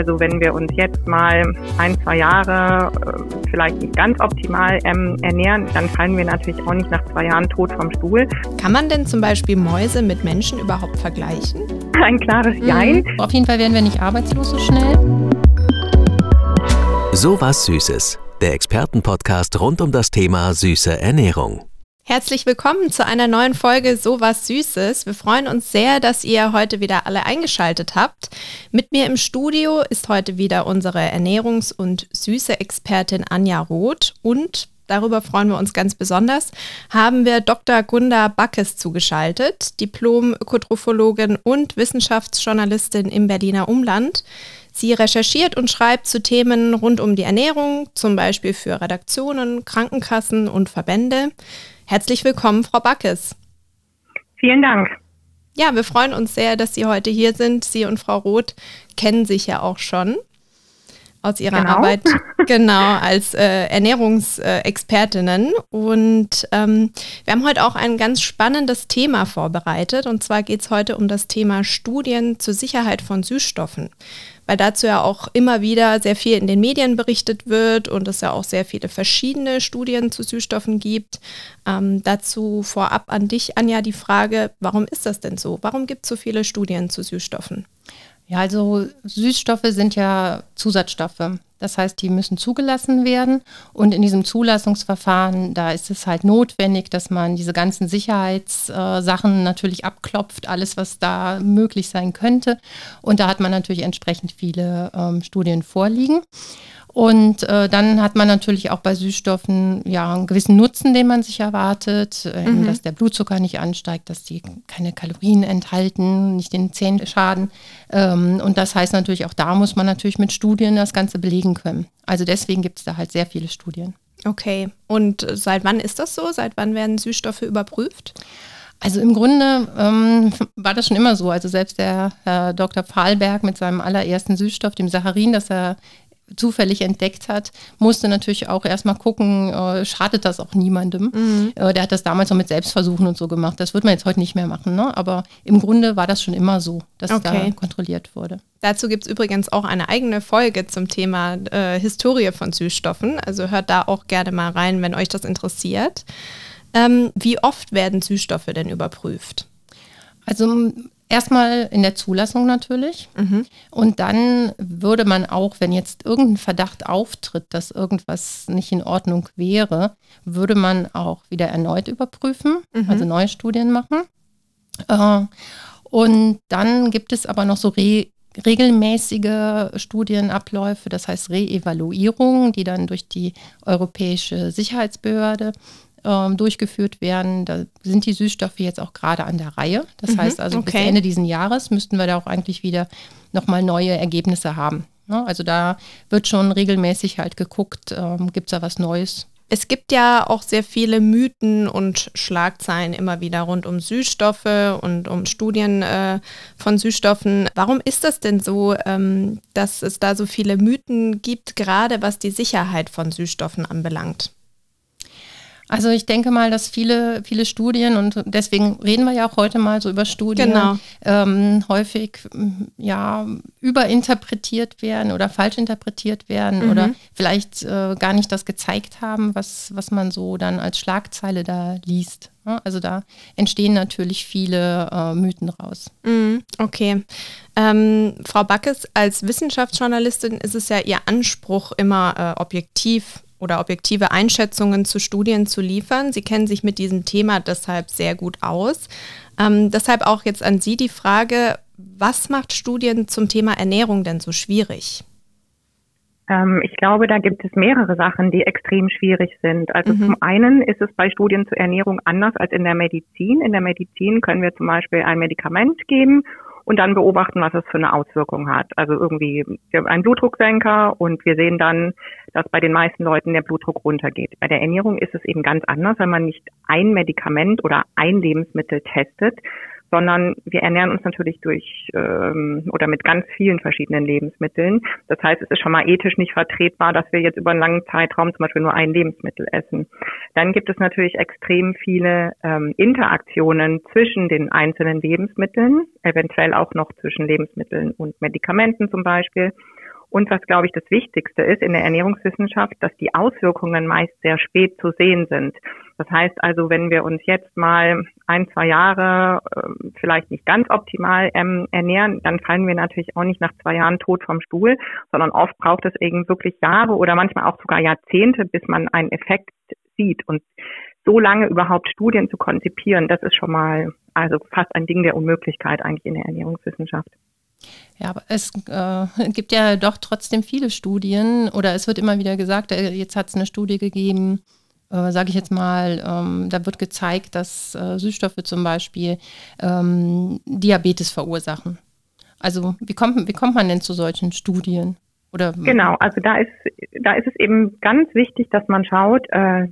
Also wenn wir uns jetzt mal ein, zwei Jahre äh, vielleicht nicht ganz optimal ähm, ernähren, dann fallen wir natürlich auch nicht nach zwei Jahren tot vom Stuhl. Kann man denn zum Beispiel Mäuse mit Menschen überhaupt vergleichen? Ein klares mhm. Jein. Auf jeden Fall werden wir nicht arbeitslos so schnell. So was Süßes. Der Expertenpodcast rund um das Thema süße Ernährung. Herzlich willkommen zu einer neuen Folge So was Süßes. Wir freuen uns sehr, dass ihr heute wieder alle eingeschaltet habt. Mit mir im Studio ist heute wieder unsere Ernährungs- und Süße-Expertin Anja Roth und darüber freuen wir uns ganz besonders, haben wir Dr. Gunda Backes zugeschaltet, Diplom-Ökotrophologin und Wissenschaftsjournalistin im Berliner Umland. Sie recherchiert und schreibt zu Themen rund um die Ernährung, zum Beispiel für Redaktionen, Krankenkassen und Verbände. Herzlich willkommen, Frau Backes. Vielen Dank. Ja, wir freuen uns sehr, dass Sie heute hier sind. Sie und Frau Roth kennen sich ja auch schon aus ihrer genau. Arbeit, genau, als äh, Ernährungsexpertinnen. Und ähm, wir haben heute auch ein ganz spannendes Thema vorbereitet. Und zwar geht es heute um das Thema Studien zur Sicherheit von Süßstoffen weil dazu ja auch immer wieder sehr viel in den Medien berichtet wird und es ja auch sehr viele verschiedene Studien zu Süßstoffen gibt. Ähm, dazu vorab an dich, Anja, die Frage, warum ist das denn so? Warum gibt es so viele Studien zu Süßstoffen? Ja, also Süßstoffe sind ja Zusatzstoffe. Das heißt, die müssen zugelassen werden. Und in diesem Zulassungsverfahren, da ist es halt notwendig, dass man diese ganzen Sicherheitssachen natürlich abklopft, alles, was da möglich sein könnte. Und da hat man natürlich entsprechend viele ähm, Studien vorliegen. Und äh, dann hat man natürlich auch bei Süßstoffen ja einen gewissen Nutzen, den man sich erwartet, äh, mhm. dass der Blutzucker nicht ansteigt, dass die keine Kalorien enthalten, nicht den Zähnen schaden. Ähm, und das heißt natürlich auch da muss man natürlich mit Studien das Ganze belegen können. Also deswegen gibt es da halt sehr viele Studien. Okay. Und seit wann ist das so? Seit wann werden Süßstoffe überprüft? Also im Grunde ähm, war das schon immer so. Also selbst der Herr Dr. Pfahlberg mit seinem allerersten Süßstoff, dem Saccharin, das er zufällig entdeckt hat, musste natürlich auch erstmal gucken, äh, schadet das auch niemandem. Mhm. Äh, der hat das damals noch mit Selbstversuchen und so gemacht. Das wird man jetzt heute nicht mehr machen. Ne? Aber im Grunde war das schon immer so, dass okay. da kontrolliert wurde. Dazu gibt es übrigens auch eine eigene Folge zum Thema äh, Historie von Süßstoffen. Also hört da auch gerne mal rein, wenn euch das interessiert. Ähm, wie oft werden Süßstoffe denn überprüft? Also Erstmal in der Zulassung natürlich. Mhm. Und dann würde man auch, wenn jetzt irgendein Verdacht auftritt, dass irgendwas nicht in Ordnung wäre, würde man auch wieder erneut überprüfen, mhm. also neue Studien machen. Äh, und dann gibt es aber noch so Re regelmäßige Studienabläufe, das heißt Reevaluierungen, die dann durch die Europäische Sicherheitsbehörde ähm, durchgeführt werden. Da sind die Süßstoffe jetzt auch gerade an der Reihe. Das mhm, heißt also, okay. bis Ende dieses Jahres müssten wir da auch eigentlich wieder nochmal neue Ergebnisse haben. Ne? Also da wird schon regelmäßig halt geguckt, ähm, gibt es da was Neues. Es gibt ja auch sehr viele Mythen und Schlagzeilen immer wieder rund um Süßstoffe und um Studien äh, von Süßstoffen. Warum ist das denn so, ähm, dass es da so viele Mythen gibt, gerade was die Sicherheit von Süßstoffen anbelangt? Also ich denke mal, dass viele, viele Studien und deswegen reden wir ja auch heute mal so über Studien, genau. ähm, häufig ja überinterpretiert werden oder falsch interpretiert werden mhm. oder vielleicht äh, gar nicht das gezeigt haben, was, was man so dann als Schlagzeile da liest. Also da entstehen natürlich viele äh, Mythen raus. Mhm, okay. Ähm, Frau Backes, als Wissenschaftsjournalistin ist es ja Ihr Anspruch, immer äh, objektiv oder objektive Einschätzungen zu Studien zu liefern. Sie kennen sich mit diesem Thema deshalb sehr gut aus. Ähm, deshalb auch jetzt an Sie die Frage, was macht Studien zum Thema Ernährung denn so schwierig? Ähm, ich glaube, da gibt es mehrere Sachen, die extrem schwierig sind. Also mhm. zum einen ist es bei Studien zur Ernährung anders als in der Medizin. In der Medizin können wir zum Beispiel ein Medikament geben und dann beobachten, was es für eine Auswirkung hat. Also irgendwie ein Blutdrucksenker und wir sehen dann, dass bei den meisten Leuten der Blutdruck runtergeht. Bei der Ernährung ist es eben ganz anders, wenn man nicht ein Medikament oder ein Lebensmittel testet, sondern wir ernähren uns natürlich durch ähm, oder mit ganz vielen verschiedenen Lebensmitteln. Das heißt, es ist schon mal ethisch nicht vertretbar, dass wir jetzt über einen langen Zeitraum zum Beispiel nur ein Lebensmittel essen. Dann gibt es natürlich extrem viele ähm, Interaktionen zwischen den einzelnen Lebensmitteln, eventuell auch noch zwischen Lebensmitteln und Medikamenten zum Beispiel. Und was, glaube ich, das Wichtigste ist in der Ernährungswissenschaft, dass die Auswirkungen meist sehr spät zu sehen sind. Das heißt also, wenn wir uns jetzt mal ein, zwei Jahre äh, vielleicht nicht ganz optimal ähm, ernähren, dann fallen wir natürlich auch nicht nach zwei Jahren tot vom Stuhl, sondern oft braucht es eben wirklich Jahre oder manchmal auch sogar Jahrzehnte, bis man einen Effekt sieht. Und so lange überhaupt Studien zu konzipieren, das ist schon mal also fast ein Ding der Unmöglichkeit eigentlich in der Ernährungswissenschaft. Ja, aber es äh, gibt ja doch trotzdem viele Studien oder es wird immer wieder gesagt, äh, jetzt hat es eine Studie gegeben, äh, sage ich jetzt mal, ähm, da wird gezeigt, dass äh, Süßstoffe zum Beispiel ähm, Diabetes verursachen. Also wie kommt, wie kommt man denn zu solchen Studien? Oder genau, also da ist, da ist es eben ganz wichtig, dass man schaut, äh,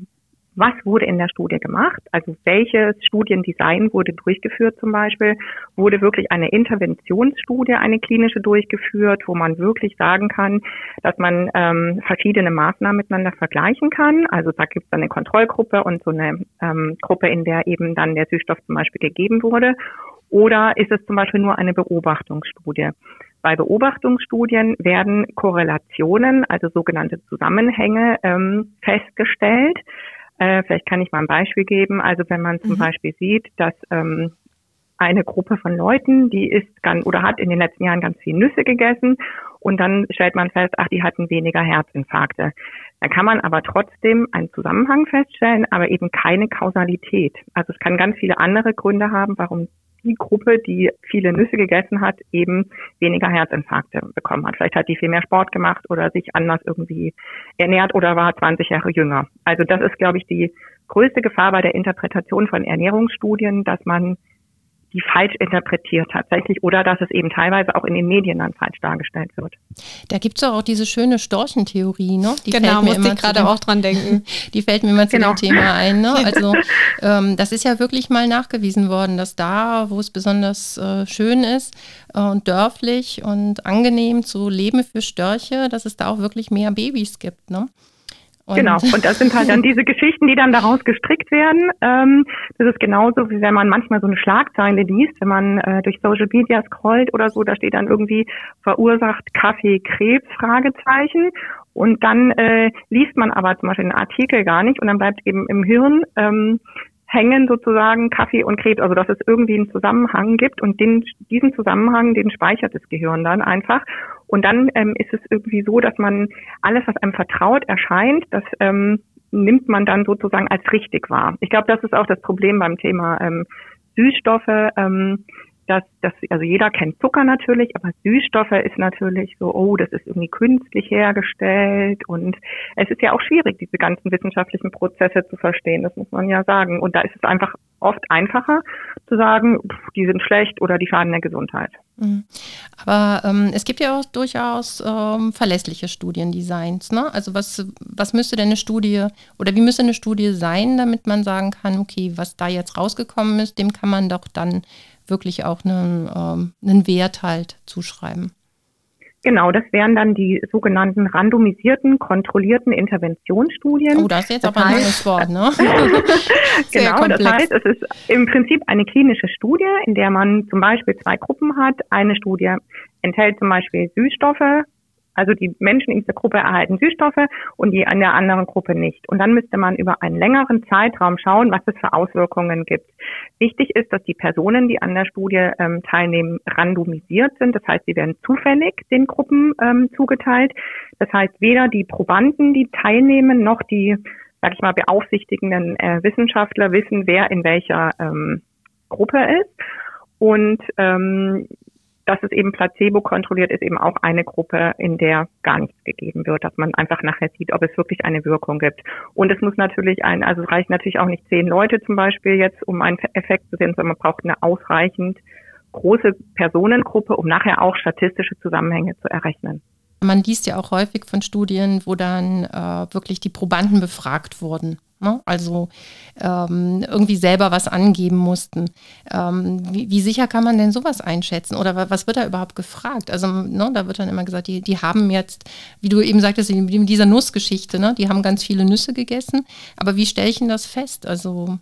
was wurde in der Studie gemacht, also welches Studiendesign wurde durchgeführt zum Beispiel, wurde wirklich eine Interventionsstudie, eine klinische durchgeführt, wo man wirklich sagen kann, dass man ähm, verschiedene Maßnahmen miteinander vergleichen kann. Also da gibt es eine Kontrollgruppe und so eine ähm, Gruppe, in der eben dann der Süßstoff zum Beispiel gegeben wurde. Oder ist es zum Beispiel nur eine Beobachtungsstudie? Bei Beobachtungsstudien werden Korrelationen, also sogenannte Zusammenhänge, ähm, festgestellt. Äh, vielleicht kann ich mal ein Beispiel geben. Also wenn man zum mhm. Beispiel sieht, dass ähm, eine Gruppe von Leuten, die isst ganz oder hat in den letzten Jahren ganz viel Nüsse gegessen und dann stellt man fest, ach, die hatten weniger Herzinfarkte. Dann kann man aber trotzdem einen Zusammenhang feststellen, aber eben keine Kausalität. Also es kann ganz viele andere Gründe haben, warum die Gruppe, die viele Nüsse gegessen hat, eben weniger Herzinfarkte bekommen hat. Vielleicht hat die viel mehr Sport gemacht oder sich anders irgendwie ernährt oder war 20 Jahre jünger. Also das ist, glaube ich, die größte Gefahr bei der Interpretation von Ernährungsstudien, dass man die falsch interpretiert tatsächlich oder dass es eben teilweise auch in den Medien dann falsch dargestellt wird. Da gibt es auch diese schöne Storchentheorie, ne? Die genau, musste ich gerade auch dran denken. Die fällt mir immer zu genau. dem Thema ein. Ne? Also ähm, das ist ja wirklich mal nachgewiesen worden, dass da, wo es besonders äh, schön ist äh, und dörflich und angenehm zu leben für Störche, dass es da auch wirklich mehr Babys gibt. Ne? Und genau, und das sind halt dann diese Geschichten, die dann daraus gestrickt werden. Ähm, das ist genauso, wie wenn man manchmal so eine Schlagzeile liest, wenn man äh, durch Social Media scrollt oder so, da steht dann irgendwie verursacht Kaffee Krebs, Fragezeichen. Und dann äh, liest man aber zum Beispiel den Artikel gar nicht und dann bleibt eben im Hirn ähm, hängen sozusagen Kaffee und Krebs, also dass es irgendwie einen Zusammenhang gibt und den, diesen Zusammenhang, den speichert das Gehirn dann einfach. Und dann ähm, ist es irgendwie so, dass man alles, was einem vertraut erscheint, das ähm, nimmt man dann sozusagen als richtig wahr. Ich glaube, das ist auch das Problem beim Thema ähm, Süßstoffe. Ähm, dass, dass, also jeder kennt Zucker natürlich, aber Süßstoffe ist natürlich so, oh, das ist irgendwie künstlich hergestellt und es ist ja auch schwierig, diese ganzen wissenschaftlichen Prozesse zu verstehen, das muss man ja sagen. Und da ist es einfach oft einfacher zu sagen, pff, die sind schlecht oder die schaden der Gesundheit. Mhm. Aber ähm, es gibt ja auch durchaus ähm, verlässliche Studiendesigns. Ne? Also was, was müsste denn eine Studie oder wie müsste eine Studie sein, damit man sagen kann, okay, was da jetzt rausgekommen ist, dem kann man doch dann wirklich auch einen, ähm, einen Wert halt zuschreiben. Genau, das wären dann die sogenannten randomisierten, kontrollierten Interventionsstudien. Oh, das ist jetzt das aber ein neues Wort, ne? genau, komplex. das heißt, es ist im Prinzip eine klinische Studie, in der man zum Beispiel zwei Gruppen hat. Eine Studie enthält zum Beispiel Süßstoffe, also die Menschen in dieser Gruppe erhalten Süßstoffe und die an der anderen Gruppe nicht. Und dann müsste man über einen längeren Zeitraum schauen, was es für Auswirkungen gibt. Wichtig ist, dass die Personen, die an der Studie ähm, teilnehmen, randomisiert sind. Das heißt, sie werden zufällig den Gruppen ähm, zugeteilt. Das heißt, weder die Probanden, die teilnehmen, noch die, sag ich mal, beaufsichtigenden äh, Wissenschaftler wissen, wer in welcher ähm, Gruppe ist. Und ähm, dass es eben Placebo kontrolliert ist, eben auch eine Gruppe, in der gar nichts gegeben wird, dass man einfach nachher sieht, ob es wirklich eine Wirkung gibt. Und es muss natürlich ein, also es reicht natürlich auch nicht zehn Leute zum Beispiel jetzt, um einen Effekt zu sehen, sondern man braucht eine ausreichend große Personengruppe, um nachher auch statistische Zusammenhänge zu errechnen. Man liest ja auch häufig von Studien, wo dann äh, wirklich die Probanden befragt wurden. Ne? Also ähm, irgendwie selber was angeben mussten. Ähm, wie, wie, sicher kann man denn sowas einschätzen? Oder was wird da überhaupt gefragt? Also ne, da wird dann immer gesagt, die, die haben jetzt, wie du eben sagtest, in dieser Nussgeschichte, ne, die haben ganz viele Nüsse gegessen. Aber wie stelle ich denn das fest? Also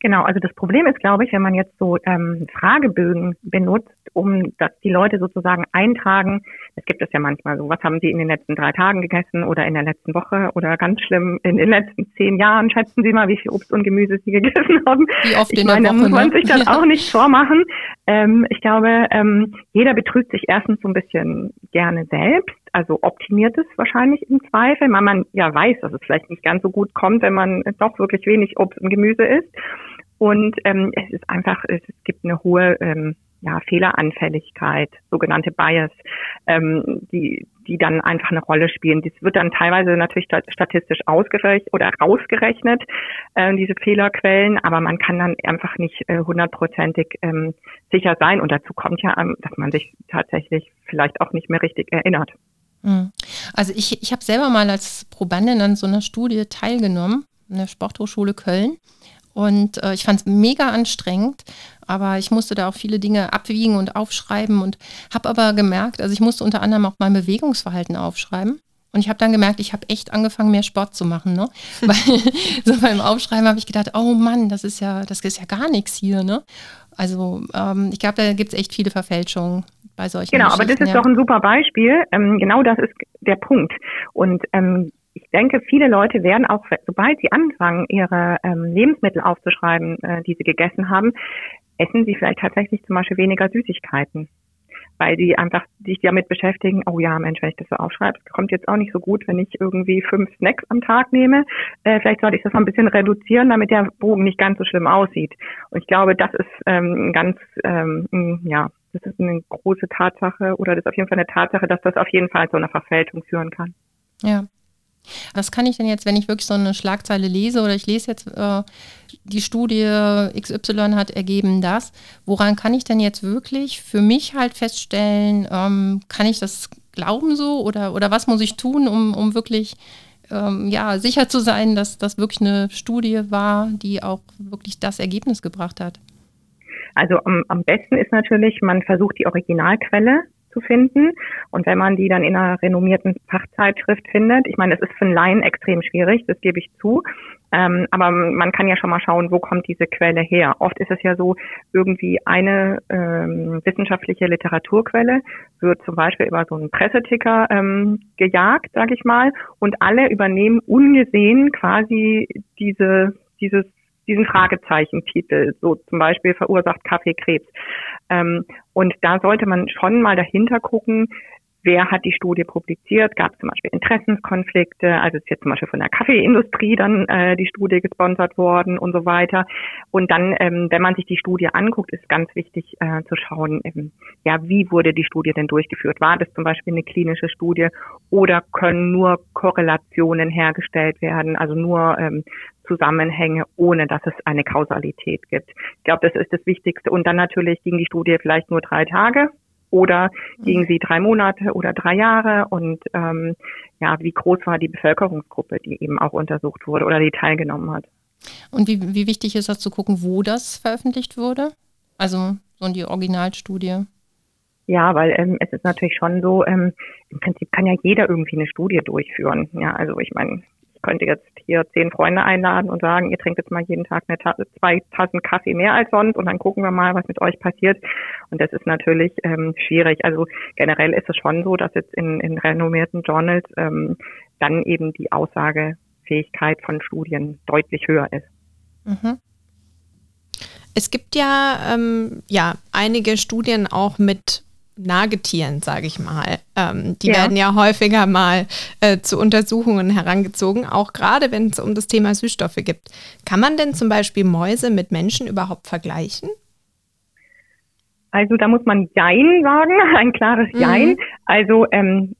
Genau, also das Problem ist, glaube ich, wenn man jetzt so ähm, Fragebögen benutzt, um dass die Leute sozusagen eintragen, es gibt es ja manchmal so, was haben sie in den letzten drei Tagen gegessen oder in der letzten Woche oder ganz schlimm in den letzten zehn Jahren, schätzen Sie mal, wie viel Obst und Gemüse Sie gegessen haben. Wie oft ich in meine, der Woche, muss man ne? sich dann Ja. auch nicht vormachen. Ähm, ich glaube, ähm, jeder betrügt sich erstens so ein bisschen gerne selbst, also optimiert es wahrscheinlich im Zweifel, weil man ja weiß, dass es vielleicht nicht ganz so gut kommt, wenn man doch wirklich wenig Obst und Gemüse isst. Und ähm, es ist einfach, es gibt eine hohe ähm, ja, Fehleranfälligkeit, sogenannte Bias, ähm, die, die dann einfach eine Rolle spielen. Das wird dann teilweise natürlich sta- statistisch ausgerechnet oder rausgerechnet, äh, diese Fehlerquellen, aber man kann dann einfach nicht äh, hundertprozentig ähm, sicher sein. Und dazu kommt ja, ähm, dass man sich tatsächlich vielleicht auch nicht mehr richtig erinnert. Mhm. Also ich, ich habe selber mal als Probandin an so einer Studie teilgenommen, in der Sporthochschule Köln. Und äh, ich fand es mega anstrengend, aber ich musste da auch viele Dinge abwiegen und aufschreiben und habe aber gemerkt, also ich musste unter anderem auch mein Bewegungsverhalten aufschreiben. Und ich habe dann gemerkt, ich habe echt angefangen, mehr Sport zu machen. Ne? Weil so beim Aufschreiben habe ich gedacht, oh Mann, das ist ja, das ist ja gar nichts hier. Ne? Also ähm, ich glaube, da gibt es echt viele Verfälschungen bei solchen Genau, aber das ist ja. doch ein super Beispiel. Ähm, genau das ist der Punkt. Und ähm, ich denke, viele Leute werden auch, sobald sie anfangen, ihre ähm, Lebensmittel aufzuschreiben, äh, die sie gegessen haben, essen sie vielleicht tatsächlich zum Beispiel weniger Süßigkeiten. Weil sie einfach sich damit beschäftigen, oh ja, Mensch, wenn ich das so aufschreibe, es kommt jetzt auch nicht so gut, wenn ich irgendwie fünf Snacks am Tag nehme. Äh, vielleicht sollte ich das mal ein bisschen reduzieren, damit der Bogen nicht ganz so schlimm aussieht. Und ich glaube, das ist ähm, ganz, ähm, ja, das ist eine große Tatsache oder das ist auf jeden Fall eine Tatsache, dass das auf jeden Fall zu einer Verfälschung führen kann. Ja. Was kann ich denn jetzt, wenn ich wirklich so eine Schlagzeile lese oder ich lese jetzt, äh, die Studie XY hat ergeben das, woran kann ich denn jetzt wirklich für mich halt feststellen, ähm, kann ich das glauben so oder, oder was muss ich tun, um, um wirklich ähm, ja, sicher zu sein, dass das wirklich eine Studie war, die auch wirklich das Ergebnis gebracht hat? Also am, am besten ist natürlich, man versucht die Originalquelle zu finden. Und wenn man die dann in einer renommierten Fachzeitschrift findet, ich meine, das ist für einen Laien extrem schwierig, das gebe ich zu. Ähm, aber man kann ja schon mal schauen, wo kommt diese Quelle her. Oft ist es ja so, irgendwie eine ähm, wissenschaftliche Literaturquelle wird zum Beispiel über so einen Presseticker ähm, gejagt, sage ich mal, und alle übernehmen ungesehen quasi diese dieses diesen Fragezeichentitel, so zum Beispiel verursacht Kaffee Krebs. Ähm, und da sollte man schon mal dahinter gucken, wer hat die Studie publiziert, gab es zum Beispiel Interessenskonflikte, also ist jetzt zum Beispiel von der Kaffeeindustrie dann äh, die Studie gesponsert worden und so weiter. Und dann, ähm, wenn man sich die Studie anguckt, ist ganz wichtig äh, zu schauen, ähm, ja, wie wurde die Studie denn durchgeführt? War das zum Beispiel eine klinische Studie oder können nur Korrelationen hergestellt werden, also nur ähm, Zusammenhänge, ohne dass es eine Kausalität gibt. Ich glaube, das ist das Wichtigste. Und dann natürlich ging die Studie vielleicht nur drei Tage oder ging sie drei Monate oder drei Jahre und ähm, ja, wie groß war die Bevölkerungsgruppe, die eben auch untersucht wurde oder die teilgenommen hat. Und wie, wie wichtig ist das zu gucken, wo das veröffentlicht wurde? Also so in die Originalstudie. Ja, weil ähm, es ist natürlich schon so, ähm, im Prinzip kann ja jeder irgendwie eine Studie durchführen. Ja, also ich meine, ich könnte jetzt hier zehn Freunde einladen und sagen, ihr trinkt jetzt mal jeden Tag eine Ta zwei Tassen Kaffee mehr als sonst und dann gucken wir mal, was mit euch passiert. Und das ist natürlich ähm, schwierig. Also generell ist es schon so, dass jetzt in, in renommierten Journals ähm, dann eben die Aussagefähigkeit von Studien deutlich höher ist. Mhm. Es gibt ja, ähm, ja einige Studien auch mit Nagetieren, sage ich mal. Ähm, die Ja. werden ja häufiger mal äh, zu Untersuchungen herangezogen, auch gerade wenn es um das Thema Süßstoffe gibt. Kann man denn zum Beispiel Mäuse mit Menschen überhaupt vergleichen? Also da muss man Jein sagen, ein klares Mhm. Jein. Also ähm,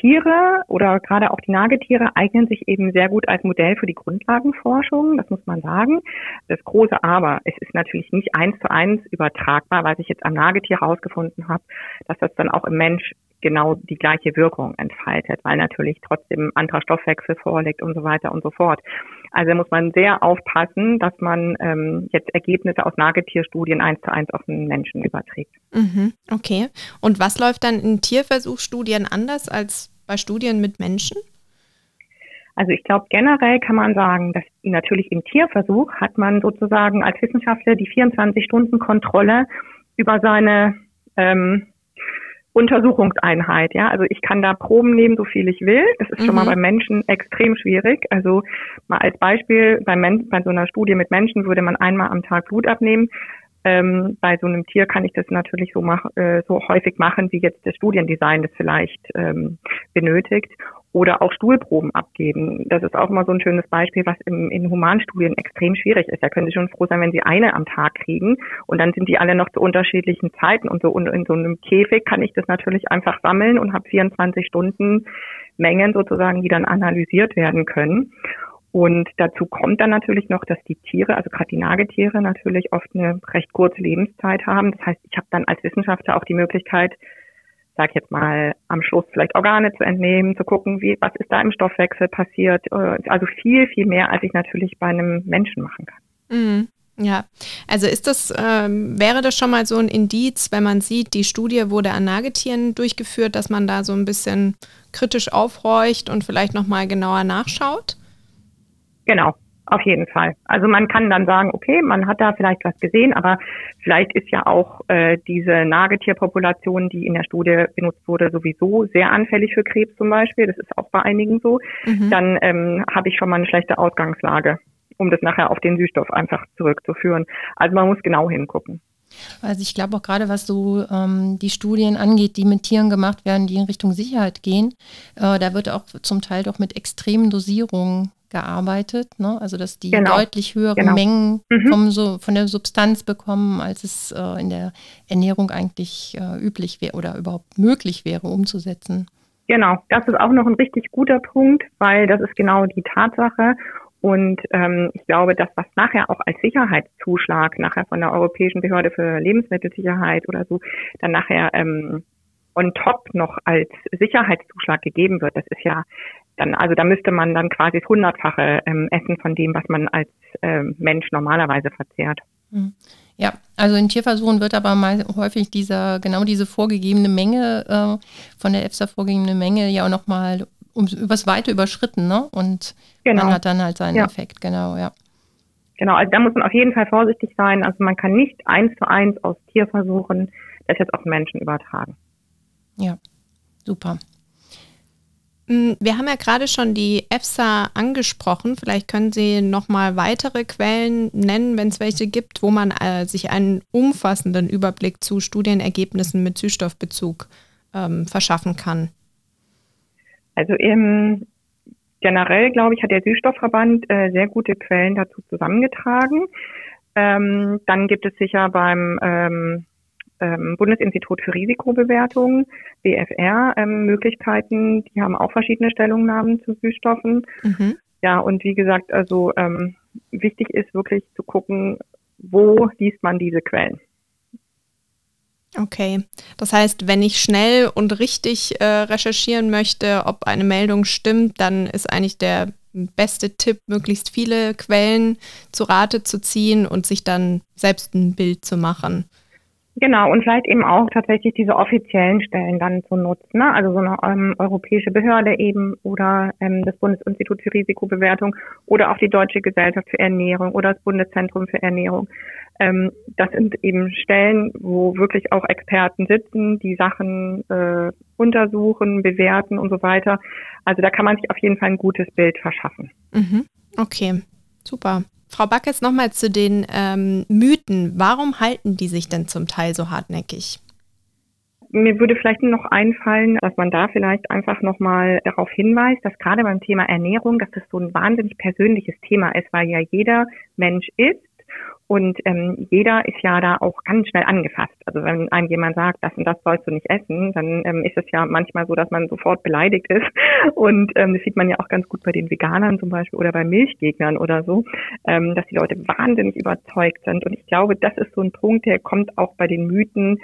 Tiere oder gerade auch die Nagetiere eignen sich eben sehr gut als Modell für die Grundlagenforschung, das muss man sagen. Das große Aber, es ist natürlich nicht eins zu eins übertragbar, weil ich jetzt am Nagetier herausgefunden habe, dass das dann auch im Mensch genau die gleiche Wirkung entfaltet, weil natürlich trotzdem anderer Stoffwechsel vorliegt und so weiter und so fort. Also muss man sehr aufpassen, dass man ähm, jetzt Ergebnisse aus Nagetierstudien eins zu eins auf den Menschen überträgt. Mhm, okay. Und was läuft dann in Tierversuchsstudien anders als bei Studien mit Menschen? Also ich glaube, generell kann man sagen, dass natürlich im Tierversuch hat man sozusagen als Wissenschaftler die 24-Stunden-Kontrolle über seine ähm, Untersuchungseinheit. Ja, also ich kann da Proben nehmen, so viel ich will. Das ist mhm. schon mal mhm. bei Menschen extrem schwierig. Also mal als Beispiel bei, Men bei so einer Studie mit Menschen würde man einmal am Tag Blut abnehmen. Ähm, bei so einem Tier kann ich das natürlich so, mach, äh, so häufig machen, wie jetzt das Studiendesign das vielleicht ähm, benötigt. Oder auch Stuhlproben abgeben. Das ist auch immer so ein schönes Beispiel, was im, in Humanstudien extrem schwierig ist. Da können Sie schon froh sein, wenn Sie eine am Tag kriegen. Und dann sind die alle noch zu unterschiedlichen Zeiten. Und so in so einem Käfig kann ich das natürlich einfach sammeln und habe 24 Stunden Mengen sozusagen, die dann analysiert werden können. Und dazu kommt dann natürlich noch, dass die Tiere, also gerade die Nagetiere, natürlich oft eine recht kurze Lebenszeit haben. Das heißt, ich habe dann als Wissenschaftler auch die Möglichkeit, sag jetzt mal, am Schluss vielleicht Organe zu entnehmen, zu gucken, wie, was ist da im Stoffwechsel passiert. Äh, also viel, viel mehr, als ich natürlich bei einem Menschen machen kann. Mhm. Ja, also ist das, ähm, wäre das schon mal so ein Indiz, wenn man sieht, die Studie wurde an Nagetieren durchgeführt, dass man da so ein bisschen kritisch aufhorcht und vielleicht nochmal genauer nachschaut? Genau, auf jeden Fall. Also man kann dann sagen, okay, man hat da vielleicht was gesehen, aber vielleicht ist ja auch äh, diese Nagetierpopulation, die in der Studie benutzt wurde, sowieso sehr anfällig für Krebs zum Beispiel. Das ist auch bei einigen so. Mhm. Dann ähm, habe ich schon mal eine schlechte Ausgangslage, um das nachher auf den Süßstoff einfach zurückzuführen. Also man muss genau hingucken. Also ich glaube auch gerade, was so ähm, die Studien angeht, die mit Tieren gemacht werden, die in Richtung Sicherheit gehen, äh, da wird auch zum Teil doch mit extremen Dosierungen gearbeitet, ne? also dass die genau. deutlich höhere genau. Mengen mhm. vom, so, von der Substanz bekommen, als es äh, in der Ernährung eigentlich äh, üblich wäre oder überhaupt möglich wäre umzusetzen. Genau, das ist auch noch ein richtig guter Punkt, weil das ist genau die Tatsache. Und ähm, ich glaube, das, was nachher auch als Sicherheitszuschlag nachher von der Europäischen Behörde für Lebensmittelsicherheit oder so dann nachher ähm, on top noch als Sicherheitszuschlag gegeben wird, das ist ja dann, also da müsste man dann quasi das Hundertfache ähm, essen von dem, was man als ähm, Mensch normalerweise verzehrt. Mhm. Ja, also in Tierversuchen wird aber mal häufig dieser, genau diese vorgegebene Menge, äh, von der EFSA vorgegebene Menge ja auch nochmal um, übers Weite überschritten, ne? Und genau. man hat dann halt seinen ja. Effekt, genau, ja. Genau, also da muss man auf jeden Fall vorsichtig sein. Also man kann nicht eins zu eins aus Tierversuchen das jetzt auf Menschen übertragen. Ja, super. Mm, wir haben ja gerade schon die EFSA angesprochen. Vielleicht können Sie noch mal weitere Quellen nennen, wenn es welche gibt, wo man äh, sich einen umfassenden Überblick zu Studienergebnissen mit Süßstoffbezug ähm, verschaffen kann. Also im generell, glaube ich, hat der Süßstoffverband äh, sehr gute Quellen dazu zusammengetragen. Ähm, dann gibt es sicher beim ähm, ähm, Bundesinstitut für Risikobewertung, BFR, ähm, Möglichkeiten. Die haben auch verschiedene Stellungnahmen zu Süßstoffen. Mhm. Ja, und wie gesagt, also ähm, wichtig ist wirklich zu gucken, wo liest man diese Quellen. Okay, das heißt, wenn ich schnell und richtig äh, recherchieren möchte, ob eine Meldung stimmt, dann ist eigentlich der beste Tipp, möglichst viele Quellen zu Rate zu ziehen und sich dann selbst ein Bild zu machen. Genau, und vielleicht eben auch tatsächlich diese offiziellen Stellen dann zu nutzen, ne? also so eine ähm, europäische Behörde eben oder ähm, das Bundesinstitut für Risikobewertung oder auch die Deutsche Gesellschaft für Ernährung oder das Bundeszentrum für Ernährung. Ähm, das sind eben Stellen, wo wirklich auch Experten sitzen, die Sachen äh, untersuchen, bewerten und so weiter. Also da kann man sich auf jeden Fall ein gutes Bild verschaffen. Mhm. Okay, super. Frau Backes, nochmal zu den ähm, Mythen. Warum halten die sich denn zum Teil so hartnäckig? Mir würde vielleicht noch einfallen, dass man da vielleicht einfach nochmal darauf hinweist, dass gerade beim Thema Ernährung, dass das so ein wahnsinnig persönliches Thema ist, weil ja jeder Mensch isst und ähm, jeder ist ja da auch ganz schnell angefasst. Also wenn einem jemand sagt, das und das sollst du nicht essen, dann ähm, ist es ja manchmal so, dass man sofort beleidigt ist. Und ähm, das sieht man ja auch ganz gut bei den Veganern zum Beispiel oder bei Milchgegnern oder so, ähm, dass die Leute wahnsinnig überzeugt sind. Und ich glaube, das ist so ein Punkt, der kommt auch bei den Mythen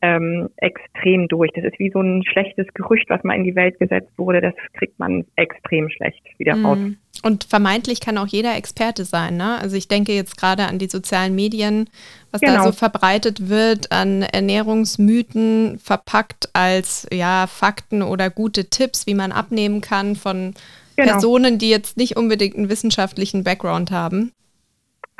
ähm, extrem durch. Das ist wie so ein schlechtes Gerücht, was mal in die Welt gesetzt wurde. Das kriegt man extrem schlecht wieder raus. Und vermeintlich kann auch jeder Experte sein. Ne? Also ich denke jetzt gerade an die sozialen Medien, was genau. da so verbreitet wird an Ernährungsmythen, verpackt als ja Fakten oder gute Tipps, wie man abnehmen kann von genau. Personen, die jetzt nicht unbedingt einen wissenschaftlichen Background haben.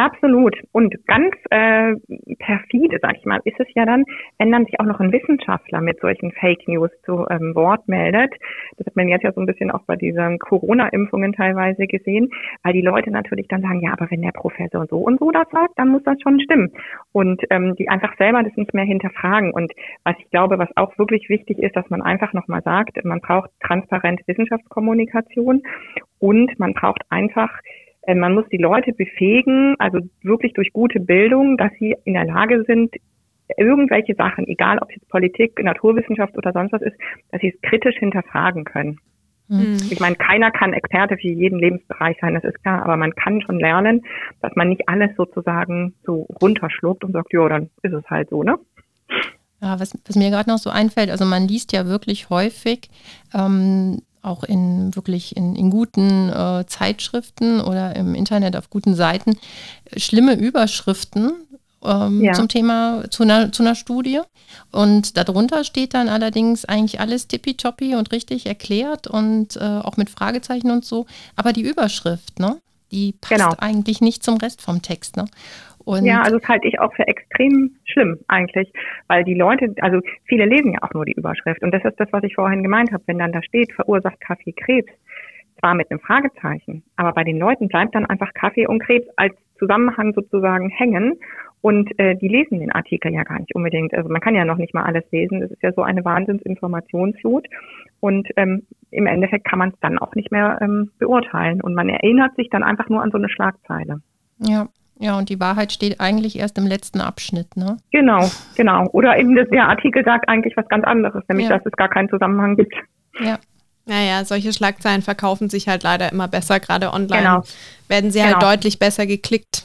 Absolut. Und ganz äh, perfide, sag ich mal, ist es ja dann, wenn dann sich auch noch ein Wissenschaftler mit solchen Fake News zu ähm, Wort meldet. Das hat man jetzt ja so ein bisschen auch bei diesen Corona-Impfungen teilweise gesehen, weil die Leute natürlich dann sagen, ja, aber wenn der Professor so und so das sagt, dann muss das schon stimmen. Und ähm, die einfach selber das nicht mehr hinterfragen. Und was ich glaube, was auch wirklich wichtig ist, dass man einfach nochmal sagt, man braucht transparente Wissenschaftskommunikation und man braucht einfach man muss die Leute befähigen, also wirklich durch gute Bildung, dass sie in der Lage sind, irgendwelche Sachen, egal ob es jetzt Politik, Naturwissenschaft oder sonst was ist, dass sie es kritisch hinterfragen können. Mhm. Ich meine, keiner kann Experte für jeden Lebensbereich sein, das ist klar, aber man kann schon lernen, dass man nicht alles sozusagen so runterschluckt und sagt, ja, dann ist es halt so, ne? Ja, was, was mir gerade noch so einfällt, also man liest ja wirklich häufig, ähm, auch in wirklich in, in guten äh, Zeitschriften oder im Internet auf guten Seiten schlimme Überschriften ähm, ja. zum Thema, zu einer, zu einer Studie. Und darunter steht dann allerdings eigentlich alles tippitoppi und richtig erklärt und äh, auch mit Fragezeichen und so. Aber die Überschrift, ne? Die passt genau. eigentlich nicht zum Rest vom Text, ne? Und ja, also das halte ich auch für extrem schlimm eigentlich, weil die Leute, also viele lesen ja auch nur die Überschrift und das ist das, was ich vorhin gemeint habe, wenn dann da steht, verursacht Kaffee Krebs, zwar mit einem Fragezeichen, aber bei den Leuten bleibt dann einfach Kaffee und Krebs als Zusammenhang sozusagen hängen und äh, die lesen den Artikel ja gar nicht unbedingt. Also man kann ja noch nicht mal alles lesen. Das ist ja so eine Wahnsinnsinformationsflut. Und ähm, im Endeffekt kann man es dann auch nicht mehr ähm, beurteilen. Und man erinnert sich dann einfach nur an so eine Schlagzeile. Ja, ja, und die Wahrheit steht eigentlich erst im letzten Abschnitt, ne? Genau, genau. Oder eben der Artikel sagt eigentlich was ganz anderes, nämlich ja. dass es gar keinen Zusammenhang gibt. Ja. Naja, solche Schlagzeilen verkaufen sich halt leider immer besser, gerade online genau. werden sie halt genau. halt deutlich besser geklickt.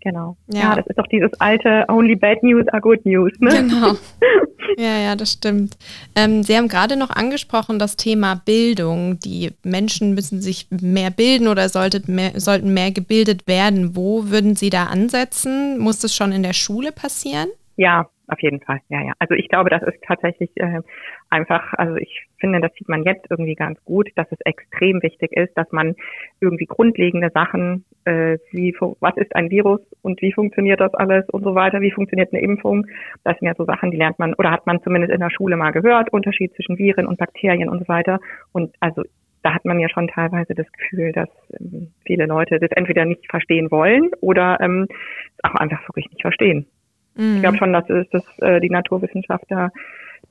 Genau. Ja. ja. das ist doch dieses alte Only Bad News are Good News. Ne? Genau. Ja, ja, das stimmt. Ähm, Sie haben gerade noch angesprochen das Thema Bildung. Die Menschen müssen sich mehr bilden oder sollten mehr, sollten mehr gebildet werden. Wo würden Sie da ansetzen? Muss das schon in der Schule passieren? Ja, auf jeden Fall, ja, ja. Also ich glaube, das ist tatsächlich äh, einfach, also ich finde, das sieht man jetzt irgendwie ganz gut, dass es extrem wichtig ist, dass man irgendwie grundlegende Sachen, äh, wie was ist ein Virus und wie funktioniert das alles und so weiter, wie funktioniert eine Impfung, das sind ja so Sachen, die lernt man oder hat man zumindest in der Schule mal gehört, Unterschied zwischen Viren und Bakterien und so weiter. Und also da hat man ja schon teilweise das Gefühl, dass ähm, viele Leute das entweder nicht verstehen wollen oder ähm, auch einfach wirklich nicht verstehen. Mhm. Ich glaube schon, dass, es, dass äh, die Naturwissenschaft da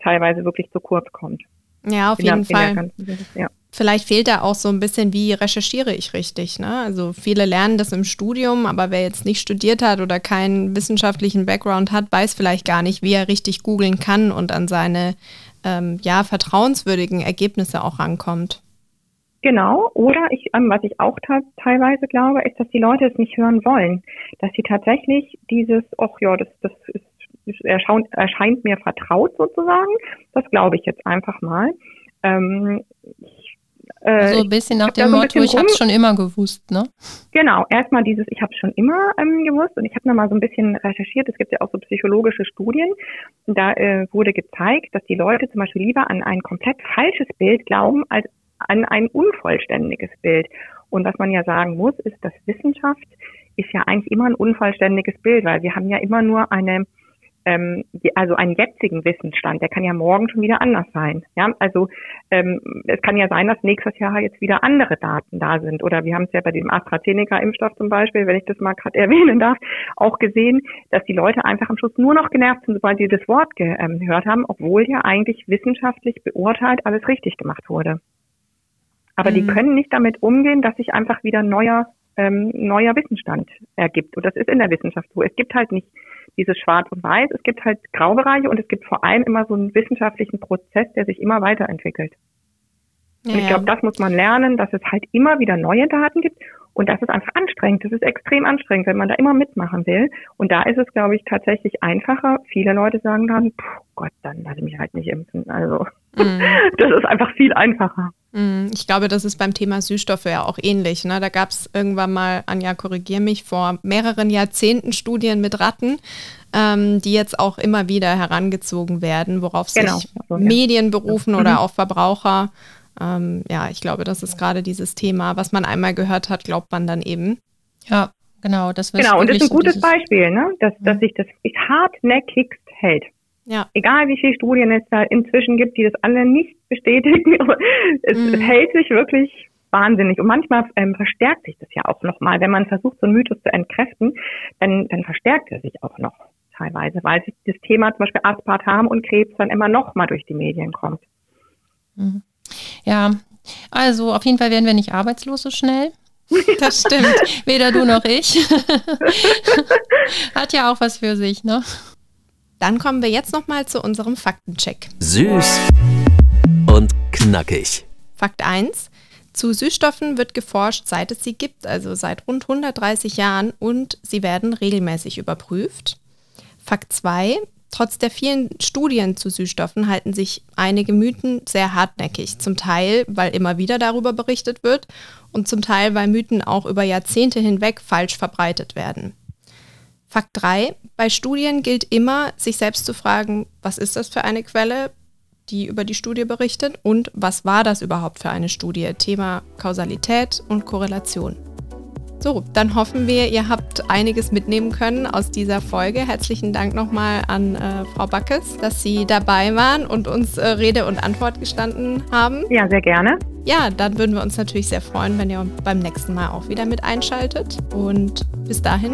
teilweise wirklich zu kurz kommt. Ja, auf jeden der, Fall. Ganzen, ja. Vielleicht fehlt da auch so ein bisschen, wie recherchiere ich richtig. Ne? Also viele lernen das im Studium, aber wer jetzt nicht studiert hat oder keinen wissenschaftlichen Background hat, weiß vielleicht gar nicht, wie er richtig googeln kann und an seine ähm, ja, vertrauenswürdigen Ergebnisse auch rankommt. Genau, oder ich, ähm, was ich auch teilweise glaube, ist, dass die Leute es nicht hören wollen. Dass sie tatsächlich dieses, ach ja, das, das ist, erscheint, erscheint mir vertraut sozusagen. Das glaube ich jetzt einfach mal. Ähm, ich, äh, so ein bisschen nach dem Motto, ich habe es schon immer gewusst, ne? Genau, erstmal dieses, ich habe es schon immer ähm, gewusst und ich habe nochmal so ein bisschen recherchiert. Es gibt ja auch so psychologische Studien. Da äh, wurde gezeigt, dass die Leute zum Beispiel lieber an ein komplett falsches Bild glauben, als an ein unvollständiges Bild. Und was man ja sagen muss, ist, dass Wissenschaft ist ja eigentlich immer ein unvollständiges Bild, weil wir haben ja immer nur eine, ähm, also einen jetzigen Wissensstand, der kann ja morgen schon wieder anders sein. Ja, also ähm, es kann ja sein, dass nächstes Jahr jetzt wieder andere Daten da sind. Oder wir haben es ja bei dem AstraZeneca-Impfstoff zum Beispiel, wenn ich das mal gerade erwähnen darf, auch gesehen, dass die Leute einfach am Schluss nur noch genervt sind, sobald sie das Wort ähm, gehört haben, obwohl ja eigentlich wissenschaftlich beurteilt alles richtig gemacht wurde. Aber mhm. die können nicht damit umgehen, dass sich einfach wieder neuer, ähm, neuer Wissensstand ergibt. Und das ist in der Wissenschaft so. Es gibt halt nicht dieses Schwarz und Weiß, es gibt halt Graubereiche und es gibt vor allem immer so einen wissenschaftlichen Prozess, der sich immer weiterentwickelt. Ja, und ich glaube, das muss man lernen, dass es halt immer wieder neue Daten gibt und das ist einfach anstrengend. Das ist extrem anstrengend, wenn man da immer mitmachen will. Und da ist es, glaube ich, tatsächlich einfacher. Viele Leute sagen dann, Gott, dann lasse ich mich halt nicht impfen. Also mhm. das ist einfach viel einfacher. Mhm. Ich glaube, das ist beim Thema Süßstoffe ja auch ähnlich. Ne? Da gab es irgendwann mal, Anja, korrigier mich, vor mehreren Jahrzehnten Studien mit Ratten, ähm, die jetzt auch immer wieder herangezogen werden, worauf genau. sich genau. Medien berufen mhm. oder auch Verbraucher ähm, ja, ich glaube, das ist gerade dieses Thema, was man einmal gehört hat, glaubt man dann eben. Ja, genau. Das genau, und das ist ein gutes Beispiel, ne? dass, dass mhm. sich das hartnäckigst hält. Ja. Egal wie viele Studien es da inzwischen gibt, die das alle nicht bestätigen, aber es, mhm. hält sich wirklich wahnsinnig. Und manchmal ähm, verstärkt sich das ja auch nochmal. Wenn man versucht, so einen Mythos zu entkräften, dann, dann verstärkt er sich auch noch teilweise, weil das Thema zum Beispiel Aspartam und Krebs dann immer noch mal durch die Medien kommt. Mhm. Ja, also auf jeden Fall werden wir nicht arbeitslos so schnell. Das stimmt. Weder du noch ich. Hat ja auch was für sich, ne? Dann kommen wir jetzt noch mal zu unserem Faktencheck. Süß und knackig. Fakt 1. Zu Süßstoffen wird geforscht, seit es sie gibt, also seit rund 130 Jahren, und sie werden regelmäßig überprüft. Fakt 2. Trotz der vielen Studien zu Süßstoffen halten sich einige Mythen sehr hartnäckig. Zum Teil, weil immer wieder darüber berichtet wird und zum Teil, weil Mythen auch über Jahrzehnte hinweg falsch verbreitet werden. Fakt 3. Bei Studien gilt immer, sich selbst zu fragen, was ist das für eine Quelle, die über die Studie berichtet und was war das überhaupt für eine Studie? Thema Kausalität und Korrelation. So, dann hoffen wir, ihr habt einiges mitnehmen können aus dieser Folge. Herzlichen Dank nochmal an äh, Frau Backes, dass Sie dabei waren und uns äh, Rede und Antwort gestanden haben. Ja, sehr gerne. Ja, dann würden wir uns natürlich sehr freuen, wenn ihr beim nächsten Mal auch wieder mit einschaltet. Und bis dahin